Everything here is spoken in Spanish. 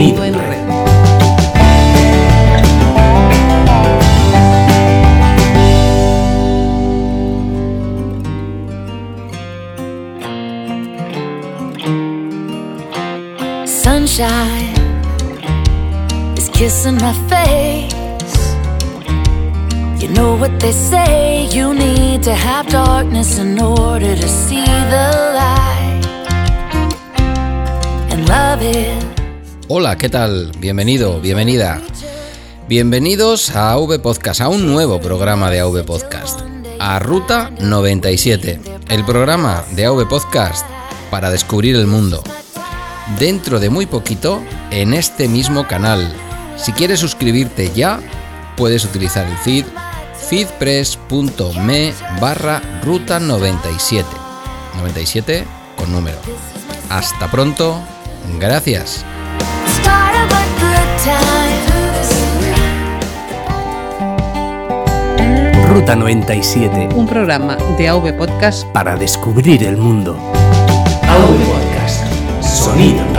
sonido en red. Sunshine is kissing my face. You know what they say, you need to have darkness in order to see the light. And love is Hola, ¿qué tal? Bienvenido, bienvenida. Bienvenidos a AV Podcast, a un nuevo programa de AV Podcast, a Ruta 97, el programa de AV Podcast para descubrir el mundo. Dentro de muy poquito, en este mismo canal. Si quieres suscribirte ya, puedes utilizar el feed feedpress.me barra ruta 97. 97 con número. Hasta pronto, gracias. Ruta 97 un programa de AV Podcast para descubrir el mundo. AV Podcast. Sonido.